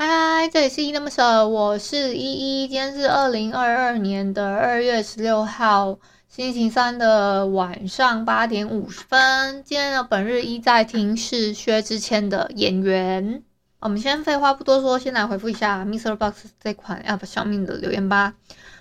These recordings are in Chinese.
嗨，这里是依依恋不舍，我是依依。今天是二零二二年的二月十六号，星期三的晚上八点五十分。今天的本日依在听是薛之谦的《演员》。我们先废话不多说，先来回复一下 Mister Box 这款 App 上面的留言吧。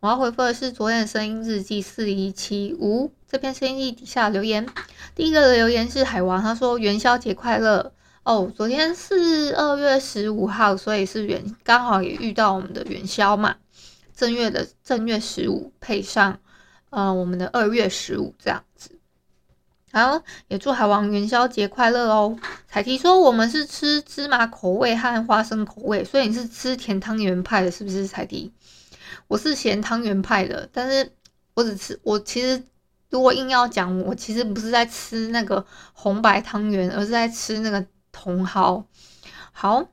我要回复的是昨天的声音日记四一七五这篇声音日记底下留言。第一个留言是海王，他说元宵节快乐。哦，昨天是二月十五号，所以是元，刚好也遇到我们的元宵嘛。正月的正月十五配上，呃，我们的二月十五这样子。好，也祝海王元宵节快乐哦。彩提说我们是吃芝麻口味和花生口味，所以你是吃甜汤圆派的，是不是彩提？我是咸汤圆派的，但是我只吃，我其实如果硬要讲，我其实不是在吃那个红白汤圆，而是在吃那个。茼蒿，好，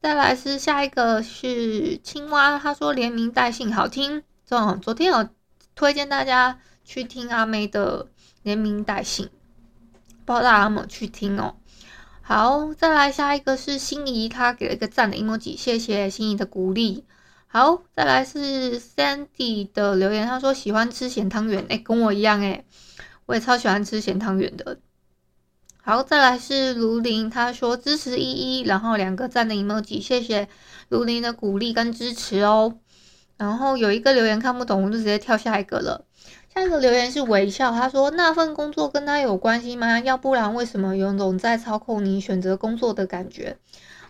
再来是下一个是青蛙，他说连名带姓好听，这昨天有推荐大家去听阿妹的连名带姓，不知道大家有没有去听哦。好，再来下一个是心仪，他给了一个赞的 emoji，谢谢心仪的鼓励。好，再来是 Sandy 的留言，他说喜欢吃咸汤圆，哎，跟我一样哎，我也超喜欢吃咸汤圆的。好，再来是卢林，他说支持依依，然后两个赞的 emoji，谢谢卢林的鼓励跟支持哦。然后有一个留言看不懂，我就直接跳下一个了。下一个留言是微笑，他说那份工作跟他有关系吗？要不然为什么有种在操控你选择工作的感觉？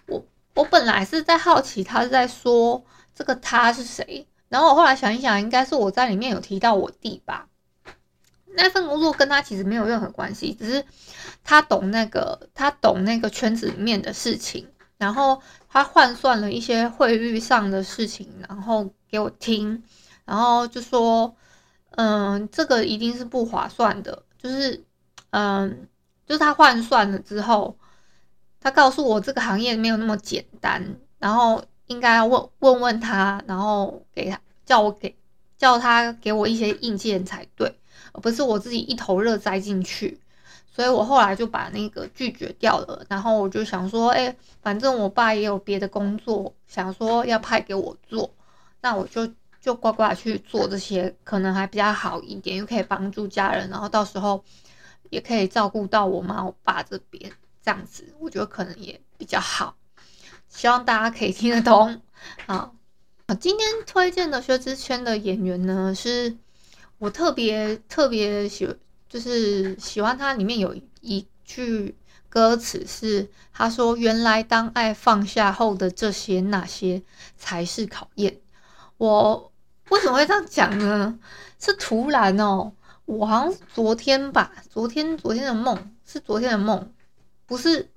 我我本来是在好奇他是在说这个他是谁，然后我后来想一想，应该是我在里面有提到我弟吧。那份工作跟他其实没有任何关系，只是他懂那个，他懂那个圈子里面的事情，然后他换算了一些汇率上的事情，然后给我听，然后就说，嗯，这个一定是不划算的，就是，嗯，就是他换算了之后，他告诉我这个行业没有那么简单，然后应该要问问问他，然后给他叫我给叫他给我一些硬件才对。而不是我自己一头热栽进去，所以我后来就把那个拒绝掉了。然后我就想说，哎，反正我爸也有别的工作，想说要派给我做，那我就就乖乖去做这些，可能还比较好一点，又可以帮助家人，然后到时候也可以照顾到我妈我爸这边，这样子我觉得可能也比较好。希望大家可以听得懂。好，今天推荐的薛之谦的演员呢是。我特别特别喜，就是喜欢它里面有一句歌词是他说：“原来当爱放下后的这些那些才是考验。”我为什么会这样讲呢？是突然哦，我好像昨天吧，昨天昨天的梦是昨天的梦，不是，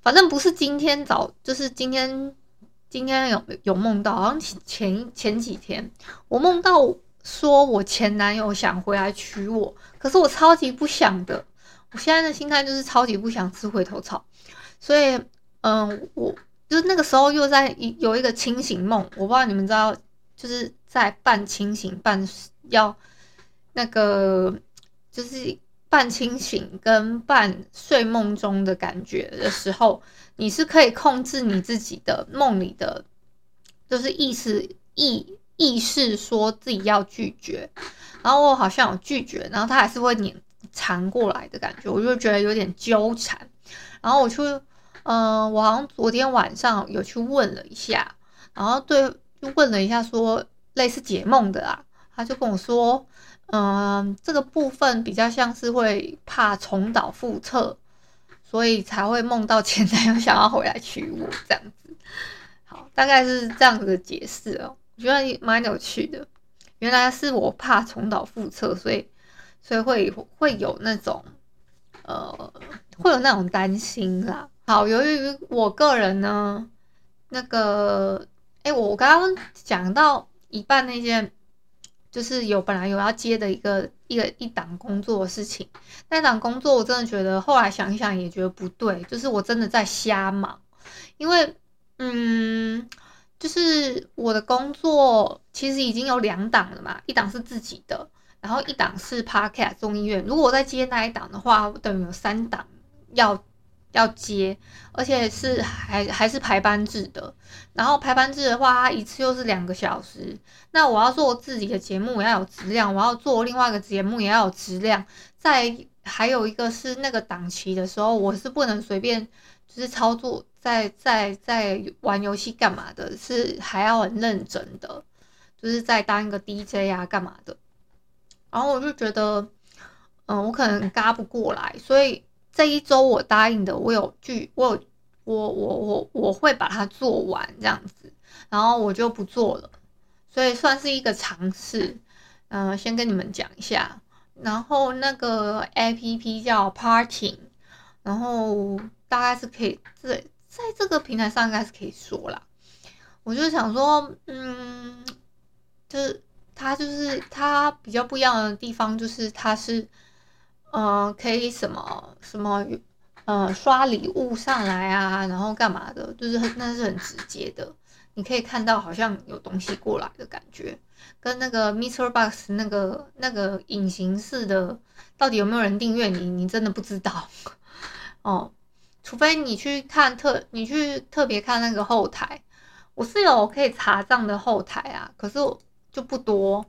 反正不是今天早，就是今天今天有有梦到，好像前前几天我梦到。说我前男友想回来娶我，可是我超级不想的。我现在的心态就是超级不想吃回头草，所以，嗯，我就那个时候又在有一个清醒梦，我不知道你们知道，就是在半清醒半要那个，就是半清醒跟半睡梦中的感觉的时候，你是可以控制你自己的梦里的，就是意识意。意识说自己要拒绝，然后我好像有拒绝，然后他还是会黏缠过来的感觉，我就觉得有点纠缠。然后我去，嗯、我好像昨天晚上有去问了一下，然后对，就问了一下说类似解梦的啊，他就跟我说，嗯、这个部分比较像是会怕重蹈覆辙，所以才会梦到前男友想要回来娶我这样子。好，大概是这样子的解释哦，我觉得蛮有趣的。原来是我怕重蹈覆辙，所以所以会会有那种呃会有那种担心啦。好，由于我个人呢，那个哎，我刚刚讲到一半那件，就是有本来有要接的一个一个一档工作的事情，那档工作我真的觉得后来想一想也觉得不对，就是我真的在瞎忙，因为嗯。我的工作其实已经有两档了嘛，一档是自己的，然后一档是 Podcast 众议院。如果我再接那一档的话，等于有三档要要接，而且是还还是排班制的。然后排班制的话，它一次又是两个小时。那我要做自己的节目，也要有质量；我要做另外一个节目，也要有质量。再还有一个是那个档期的时候，我是不能随便就是操作。在在在玩游戏干嘛的？是还要很认真的，就是在当一个 DJ 啊，干嘛的？然后我就觉得，嗯，我可能嘎不过来，所以这一周我答应的，我有去，我有，我我我我会把它做完这样子，然后我就不做了，所以算是一个尝试。嗯，先跟你们讲一下，然后那个 APP 叫 Parting，然后大概是可以这。在这个平台上应该是可以说啦，我就想说，嗯，就是它就是它比较不一样的地方，就是它是，嗯、可以什么什么，呃，刷礼物上来啊，然后干嘛的，就是那是很直接的，你可以看到好像有东西过来的感觉，跟那个 Mister Box 那个那个隐形式的，到底有没有人订阅你，你真的不知道，哦。除非你去看特，你去特别看那个后台，我是有可以查账的后台啊，可是就不多，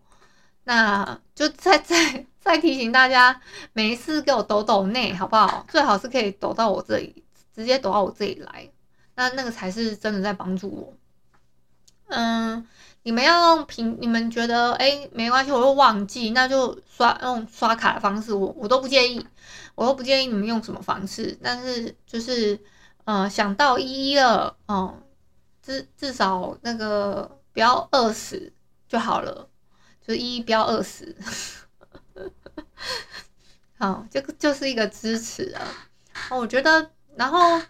那就再 再再提醒大家，每一次给我抖抖内好不好？最好是可以抖到我这里，直接抖到我这里来，那那个才是真的在帮助我。嗯，你们要用平，你们觉得哎、没关系，我会忘记，那就刷用刷卡的方式，我我都不介意。我都不建议你们用什么方式，但是就是，呃，想到一一了，哦，至至少那个不要饿死就好了，就一一不要饿死，好，这个就是一个支持啊。我觉得，然后，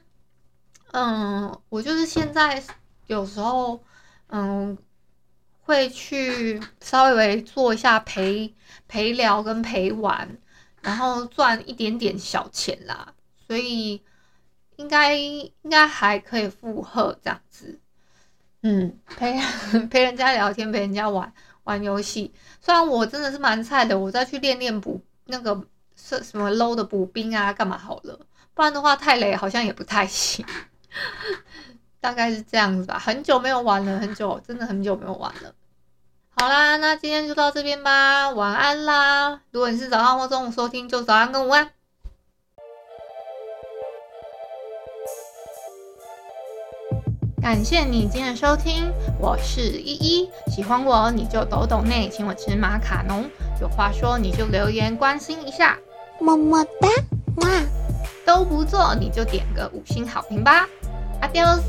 嗯，我就是现在有时候，嗯，会去稍微做一下陪陪聊跟陪玩。然后赚一点点小钱啦，所以应该应该还可以负荷这样子。嗯，陪 陪人家聊天，陪人家玩玩游戏。虽然我真的是蛮菜的，我再去练练补那个是什么 low 的补兵啊，干嘛好了？不然的话太累，好像也不太行。大概是这样子吧。很久没有玩了，很久，真的很久没有玩了。好啦，那今天就到这边吧，晚安啦！如果你是早上或中午收听，就早安跟午安。感谢你今天的收听，我是依依，喜欢我你就抖抖内，请我吃马卡龙，有话说你就留言关心一下，么么哒，哇，都不做你就点个五星好评吧，Adios。